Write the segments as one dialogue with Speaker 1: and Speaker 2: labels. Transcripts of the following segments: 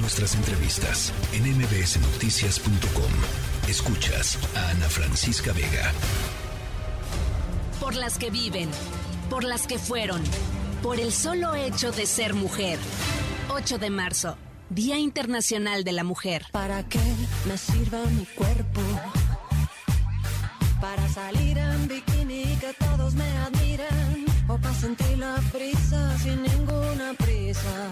Speaker 1: Nuestras entrevistas en mbsnoticias.com. Escuchas a Ana Francisca Vega.
Speaker 2: Por las que viven, por las que fueron, por el solo hecho de ser mujer. 8 de marzo, Día Internacional de la Mujer.
Speaker 3: ¿Para qué me sirve mi cuerpo? Para salir en bikini que todos me admiren o para sentir la prisa sin ninguna prisa.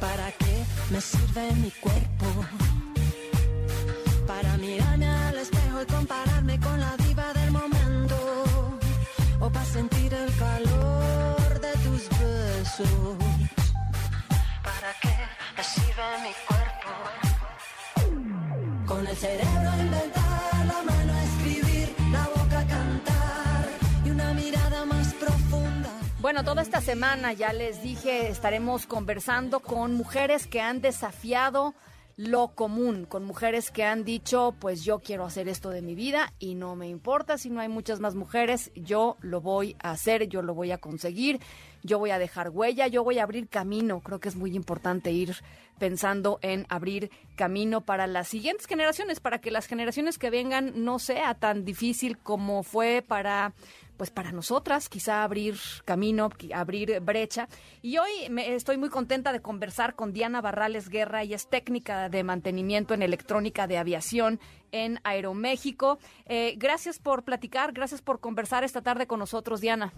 Speaker 3: ¿Para qué me sirve mi cuerpo? Para mirarme al espejo y compararme con la diva del momento o para sentir el calor de tus besos. ¿Para qué me sirve mi cuerpo? Con el cerebro inventar,
Speaker 4: Bueno, toda esta semana ya les dije, estaremos conversando con mujeres que han desafiado lo común, con mujeres que han dicho, pues yo quiero hacer esto de mi vida y no me importa si no hay muchas más mujeres, yo lo voy a hacer, yo lo voy a conseguir, yo voy a dejar huella, yo voy a abrir camino. Creo que es muy importante ir pensando en abrir camino para las siguientes generaciones, para que las generaciones que vengan no sea tan difícil como fue para pues para nosotras, quizá abrir camino, abrir brecha. Y hoy me, estoy muy contenta de conversar con Diana Barrales Guerra, ella es técnica de mantenimiento en electrónica de aviación en Aeroméxico. Eh, gracias por platicar, gracias por conversar esta tarde con nosotros, Diana.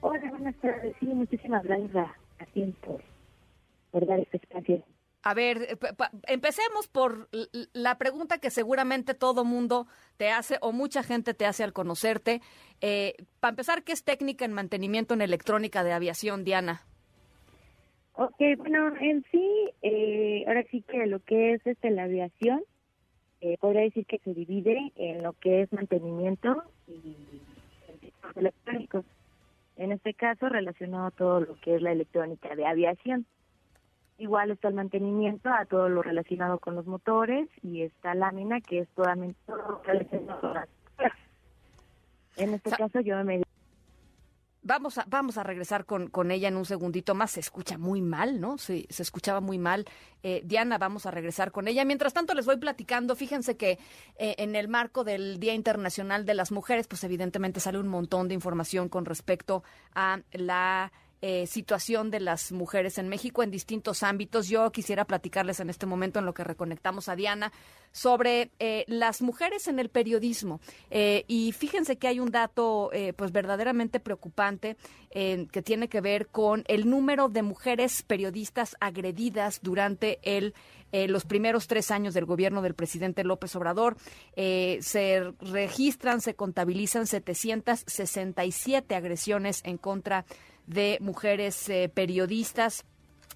Speaker 5: Hola, buenas tardes. Sí, muchísimas gracias a, a ti por, por dar este espacio.
Speaker 4: A ver, eh, empecemos por la pregunta que seguramente todo mundo te hace o mucha gente te hace al conocerte. Eh, Para empezar, ¿qué es técnica en mantenimiento en electrónica de aviación, Diana?
Speaker 5: Ok, bueno, en sí, eh, ahora sí que lo que es este, la aviación, eh, podría decir que se divide en lo que es mantenimiento y electrónicos. En este caso, relacionado a todo lo que es la electrónica de aviación. Igual está el mantenimiento a todo lo relacionado con los motores y esta lámina que es totalmente todo relacionado a las En este caso yo me
Speaker 4: Vamos a, vamos a regresar con, con ella en un segundito más. Se escucha muy mal, ¿no? Se, se escuchaba muy mal. Eh, Diana, vamos a regresar con ella. Mientras tanto, les voy platicando. Fíjense que eh, en el marco del Día Internacional de las Mujeres, pues evidentemente sale un montón de información con respecto a la eh, situación de las mujeres en México en distintos ámbitos. Yo quisiera platicarles en este momento, en lo que reconectamos a Diana, sobre eh, las mujeres en el periodismo. Eh, y fíjense que hay un dato pues verdaderamente preocupante que tiene que ver con el número de mujeres periodistas agredidas durante el los primeros tres años del gobierno del presidente López Obrador. se registran, se contabilizan 767 agresiones en contra de mujeres eh, periodistas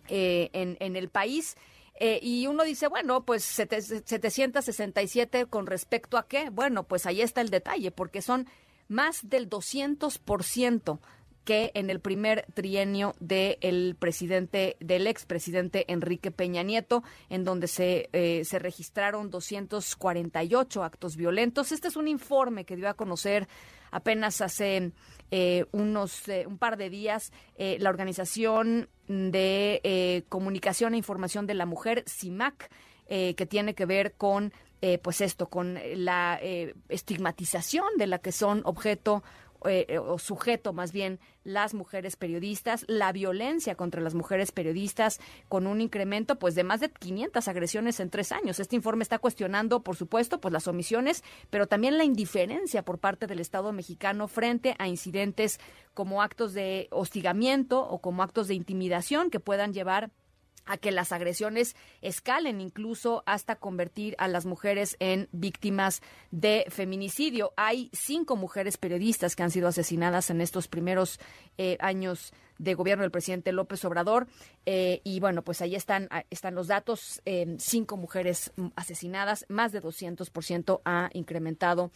Speaker 4: eh, en, en, el país. Eh, y uno dice, bueno, pues 767 con respecto a qué? Bueno, pues ahí está el detalle, porque son más del 200% que en el primer trienio del presidente, del expresidente Enrique Peña Nieto, en donde se, se registraron 248 actos violentos. Este es un informe que dio a conocer apenas hace eh, unos eh, un par de días eh, la organización de comunicación e información de la mujer CIMAC que tiene que ver con pues esto con la estigmatización de la que son objeto eh, o sujeto más bien las mujeres periodistas, la violencia contra las mujeres periodistas con un incremento pues de más de 500 agresiones en tres años. Este informe está cuestionando, por supuesto, pues las omisiones, pero también la indiferencia por parte del Estado mexicano frente a incidentes como actos de hostigamiento o como actos de intimidación que puedan llevar a que las agresiones escalen incluso hasta convertir a las mujeres en víctimas de feminicidio. Hay cinco mujeres periodistas que han sido asesinadas en estos primeros eh, años de gobierno del presidente López Obrador. Eh, y bueno, pues ahí están, ah, están los datos. Eh, cinco mujeres asesinadas, más de 200% ha incrementado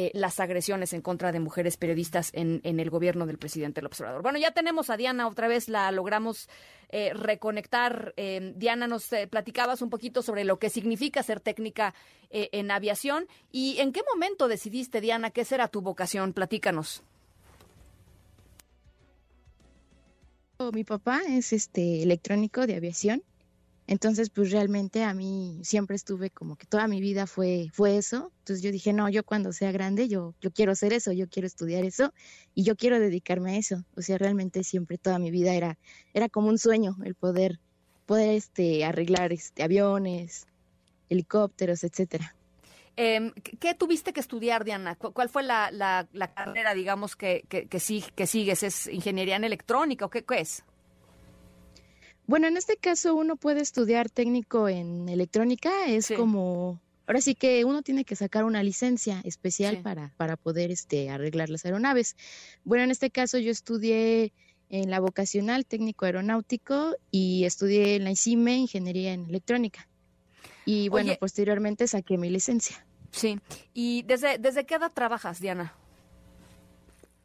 Speaker 4: eh, las agresiones en contra de mujeres periodistas en, en, el gobierno del presidente López Obrador. Bueno, ya tenemos a Diana otra vez, la logramos eh, reconectar. Eh, Diana, nos platicabas un poquito sobre lo que significa ser técnica en aviación y en qué momento decidiste, Diana, qué será tu vocación. Platícanos.
Speaker 6: Mi papá es este electrónico de aviación Entonces, pues realmente a mí siempre estuve como que toda mi vida fue, fue eso. Entonces yo dije, no, yo cuando sea grande, yo, yo quiero hacer eso, yo quiero estudiar eso y yo quiero dedicarme a eso. O sea, realmente siempre toda mi vida era, era como un sueño el poder, poder este, arreglar este, aviones, helicópteros, etcétera.
Speaker 4: Em, ¿Qué tuviste que estudiar, Diana? ¿Cuál fue la, la, carrera, digamos, que, que, que, que, sigues? ¿Es ingeniería en electrónica o qué, qué es?
Speaker 6: Bueno, en este caso uno puede estudiar técnico en electrónica, es como, ahora sí que uno tiene que sacar una licencia especial para, para poder este, arreglar las aeronaves. Bueno, en este caso yo estudié en la vocacional técnico aeronáutico y estudié en la ICIME ingeniería en electrónica. Y bueno, posteriormente saqué mi licencia.
Speaker 4: Sí. ¿Y desde, desde qué edad trabajas, Diana?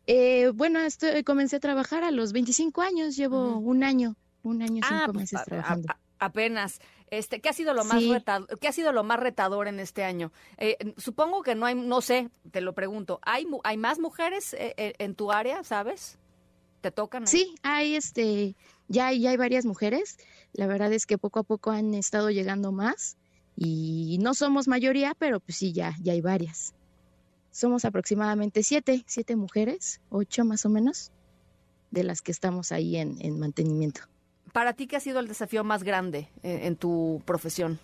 Speaker 6: Eh, bueno, estoy, comencé a trabajar a los 25 años, llevo un año un año y cinco ah, pues, meses trabajando.
Speaker 4: apenas. Este, ¿qué ha sido lo más retador, qué ha sido lo más retador en este año? Eh, supongo que no hay, no sé, te lo pregunto. ¿Hay, hay más mujeres eh, eh, en tu área, sabes? ¿Te tocan?
Speaker 6: Sí, hay este, ya ya hay varias mujeres. La verdad es que poco a poco han estado llegando más y no somos mayoría, pero pues sí, ya, ya hay varias. Somos aproximadamente siete, siete mujeres, ocho más o menos, de las que estamos ahí en, en mantenimiento.
Speaker 4: Para ti, ¿qué ha sido el desafío más grande eh, en, tu profesión?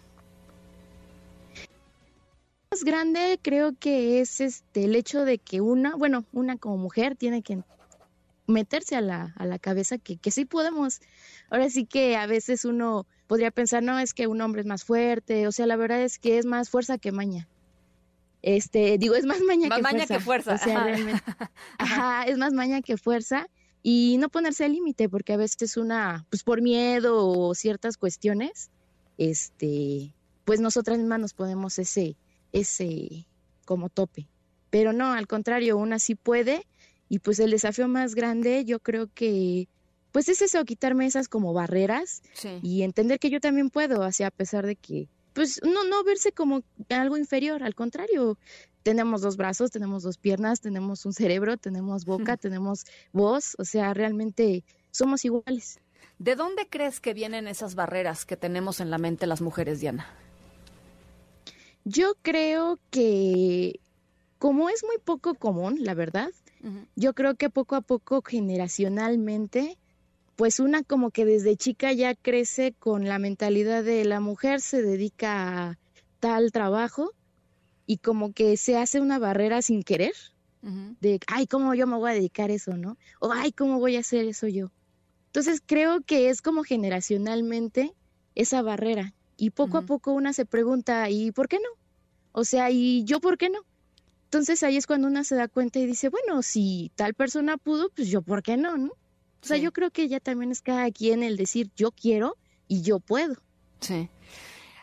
Speaker 6: Más grande creo que es este el hecho de que una, bueno, una como mujer tiene que meterse a la, a la cabeza que, que sí podemos. Ahora sí que a veces uno podría pensar, no, es que un hombre es más fuerte, o sea, la verdad es que es más fuerza que maña. Este, digo, es más maña,
Speaker 4: más
Speaker 6: que,
Speaker 4: maña
Speaker 6: fuerza.
Speaker 4: que fuerza.
Speaker 6: O sea, realmente, ajá, es más maña que fuerza y no ponerse al límite, porque a veces una, pues por miedo o ciertas cuestiones, este, pues nosotras mismas nos ponemos ese, ese como tope. Pero no, al contrario, una sí puede, y pues el desafío más grande yo creo que pues es eso, quitarme esas como barreras y entender que yo también puedo, así a pesar de que, pues no, no verse como algo inferior, al contrario, tenemos dos brazos, tenemos dos piernas, tenemos un cerebro, tenemos boca, tenemos voz, o sea, realmente somos iguales.
Speaker 4: ¿De dónde crees que vienen esas barreras que tenemos en la mente las mujeres, Diana?
Speaker 6: Yo creo que como es muy poco común, la verdad, yo creo que poco a poco generacionalmente, pues una como que desde chica ya crece con la mentalidad de la mujer se dedica a tal trabajo y como que se hace una barrera sin querer de, ay, ¿cómo yo me voy a dedicar a eso, no? O, ay, ¿cómo voy a hacer eso yo? Entonces creo que es como generacionalmente esa barrera y poco a poco una se pregunta, ¿y por qué no? O sea, ¿y yo por qué no? Entonces ahí es cuando una se da cuenta y dice, bueno, si tal persona pudo, pues yo por qué no, ¿no? O sea, yo creo que ya también es cada quien el decir yo quiero y yo puedo.
Speaker 4: Sí.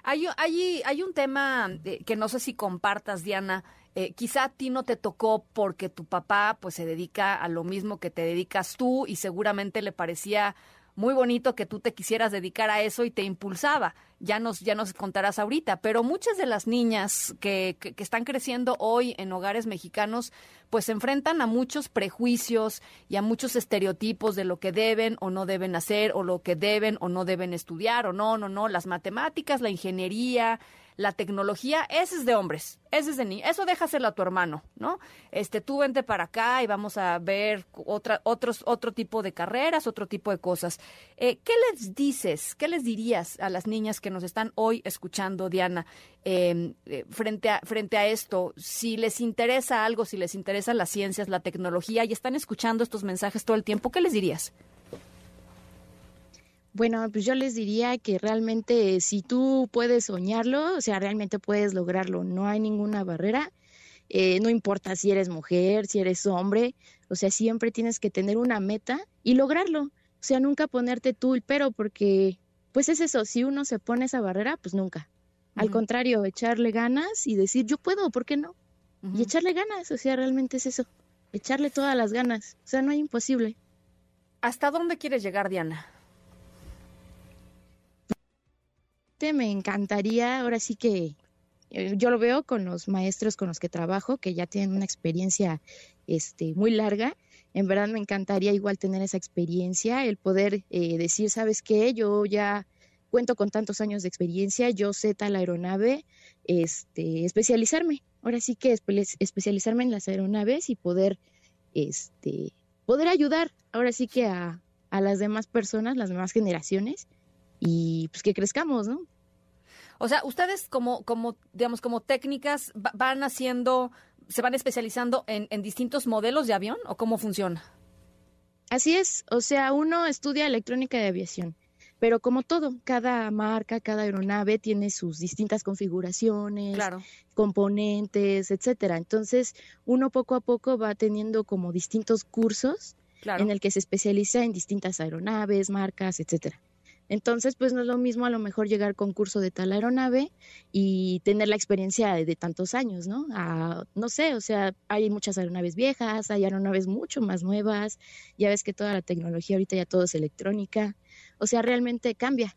Speaker 4: Hay, hay, hay un tema que no sé si compartas, Diana. Eh, quizá a ti no te tocó porque tu papá pues se dedica a lo mismo que te dedicas tú y seguramente le parecía muy bonito que tú te quisieras dedicar a eso y te impulsaba. Ya nos, ya nos contarás ahorita, pero muchas de las niñas que, que, están creciendo hoy en hogares mexicanos, pues se enfrentan a muchos prejuicios y a muchos estereotipos de lo que deben o no deben hacer, o lo que deben o no deben estudiar, o no, no, no, las matemáticas, la ingeniería, la tecnología, ese es de hombres, ese es de niños, eso déjaselo a tu hermano, ¿no? Este, tú vente para acá y vamos a ver otra, otros, otro tipo de carreras, otro tipo de cosas. Eh, ¿Qué les dices, qué les dirías a las niñas que nos están hoy escuchando, Diana, em, eh, frente, a, frente a esto? Si les interesa algo, si les interesan las ciencias, la tecnología y están escuchando estos mensajes todo el tiempo, ¿qué les dirías?
Speaker 6: Bueno, pues yo les diría que realmente si tú puedes soñarlo, o sea, realmente puedes lograrlo, no hay ninguna barrera, eh, no importa si eres mujer, si eres hombre, o sea, siempre tienes que tener una meta y lograrlo, o sea, nunca ponerte tú el pero, porque pues es eso, si uno se pone esa barrera, pues nunca. Al contrario, echarle ganas y decir, yo puedo, ¿por qué no? Y echarle ganas, o sea, realmente es eso, echarle todas las ganas, o sea, no hay imposible.
Speaker 4: ¿Hasta dónde quieres llegar, Diana?
Speaker 6: Me encantaría, ahora sí que eh, yo lo veo con los maestros con los que trabajo, que ya tienen una experiencia este, muy larga. En verdad me encantaría igual tener esa experiencia, el poder eh, decir, ¿sabes qué? Yo ya cuento con tantos años de experiencia, yo sé tal aeronave, este, especializarme, ahora sí que especializarme en las aeronaves y poder, este, poder ayudar, ahora sí que a, a las demás personas, las demás generaciones, y pues que crezcamos, ¿no?
Speaker 4: O sea, ustedes como, como, digamos, como técnicas van haciendo, se van especializando en, en distintos modelos de avión o cómo funciona?
Speaker 6: Así es, o sea, uno estudia electrónica de aviación, pero como todo, cada marca, cada aeronave tiene sus distintas configuraciones, componentes, etcétera. Entonces, uno poco a poco va teniendo como distintos cursos en el que se especializa en distintas aeronaves, marcas, etcétera. Entonces, pues no es lo mismo a lo mejor llegar con curso de tal aeronave y tener la experiencia de, tantos años, ¿no? no sé, o sea, hay muchas aeronaves viejas, hay aeronaves mucho más nuevas, ya ves que toda la tecnología ahorita ya todo es electrónica, o sea, realmente cambia,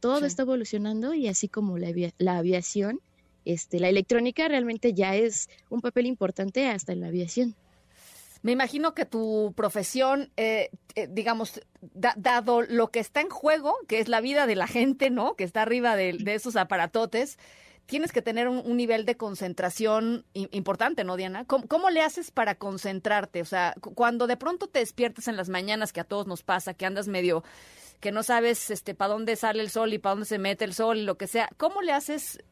Speaker 6: todo está evolucionando y así como la, la aviación, este, la electrónica realmente ya es un papel importante hasta en la aviación.
Speaker 4: Me imagino que tu profesión, eh, eh, digamos, dado lo que está en juego, que es la vida de la gente, ¿no? Que está arriba de, esos aparatotes, tienes que tener un, nivel de concentración importante, ¿no, Diana? ¿Cómo, le haces para concentrarte? O sea, cuando de pronto te despiertas en las mañanas, que a todos nos pasa, que andas medio, que no sabes este, para dónde sale el sol y para dónde se mete el sol y lo que sea, ¿cómo le haces?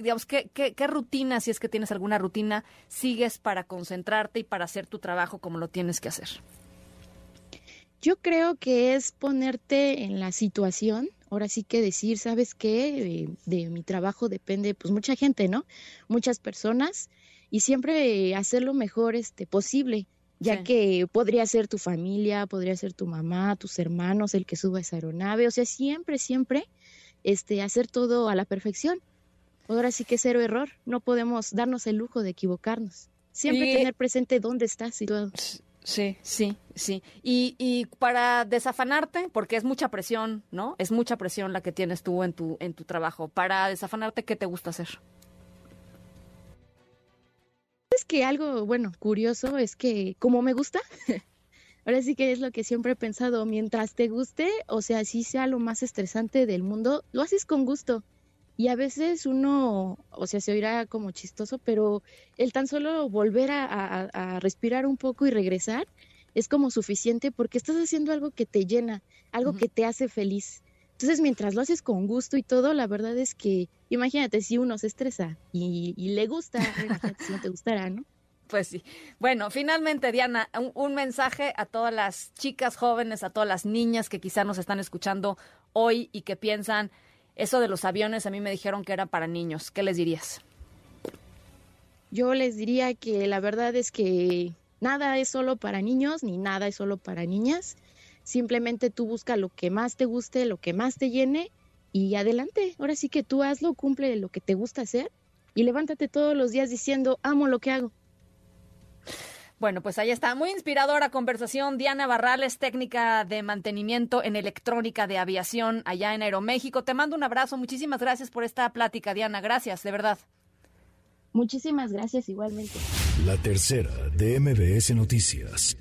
Speaker 4: Digamos, ¿qué, qué, rutina, si es que tienes alguna rutina, sigues para concentrarte y para hacer tu trabajo como lo tienes que hacer?
Speaker 6: Yo creo que es ponerte en la situación, ahora sí que decir, ¿sabes qué? De, mi trabajo depende pues mucha gente, ¿no? Muchas personas y siempre hacer lo mejor este, posible, ya que podría ser tu familia, podría ser tu mamá, tus hermanos, el que suba esa aeronave, o sea, siempre, siempre este, hacer todo a la perfección ahora sí que es cero error, no podemos darnos el lujo de equivocarnos. Siempre tener presente dónde estás situado.
Speaker 4: Sí, sí, sí. Y, y para desafanarte, porque es mucha presión, ¿no? Es mucha presión la que tienes tú en tu, en tu trabajo. Para desafanarte, ¿qué te gusta hacer?
Speaker 6: Es que algo, bueno, curioso es que como me gusta, ahora sí que es lo que siempre he pensado, mientras te guste, o sea, si sea lo más estresante del mundo, lo haces con gusto. Y a veces uno, o sea, se oirá como chistoso, pero el tan solo volver a, respirar un poco y regresar es como suficiente porque estás haciendo algo que te llena, algo que te hace feliz. Entonces, mientras lo haces con gusto y todo, la verdad es que, imagínate, si uno se estresa y, le gusta, si no te gustará, ¿no?
Speaker 4: Pues sí. Bueno, finalmente, Diana, un, un, mensaje a todas las chicas jóvenes, a todas las niñas que quizá nos están escuchando hoy y que piensan, eso de los aviones a mí me dijeron que era para niños. ¿Qué les dirías?
Speaker 6: Yo les diría que la verdad es que nada es solo para niños ni nada es solo para niñas. Simplemente tú busca lo que más te guste, lo que más te llene y adelante. Ahora sí que tú hazlo, cumple lo que te gusta hacer y levántate todos los días diciendo, amo lo que hago.
Speaker 4: Bueno, pues ahí está. Muy inspiradora conversación. Diana Barrales, técnica de mantenimiento en electrónica de aviación allá en Aeroméxico. Te mando un abrazo. Muchísimas gracias por esta plática, Diana. Gracias, de verdad.
Speaker 6: Muchísimas gracias igualmente.
Speaker 1: La tercera de MBS Noticias.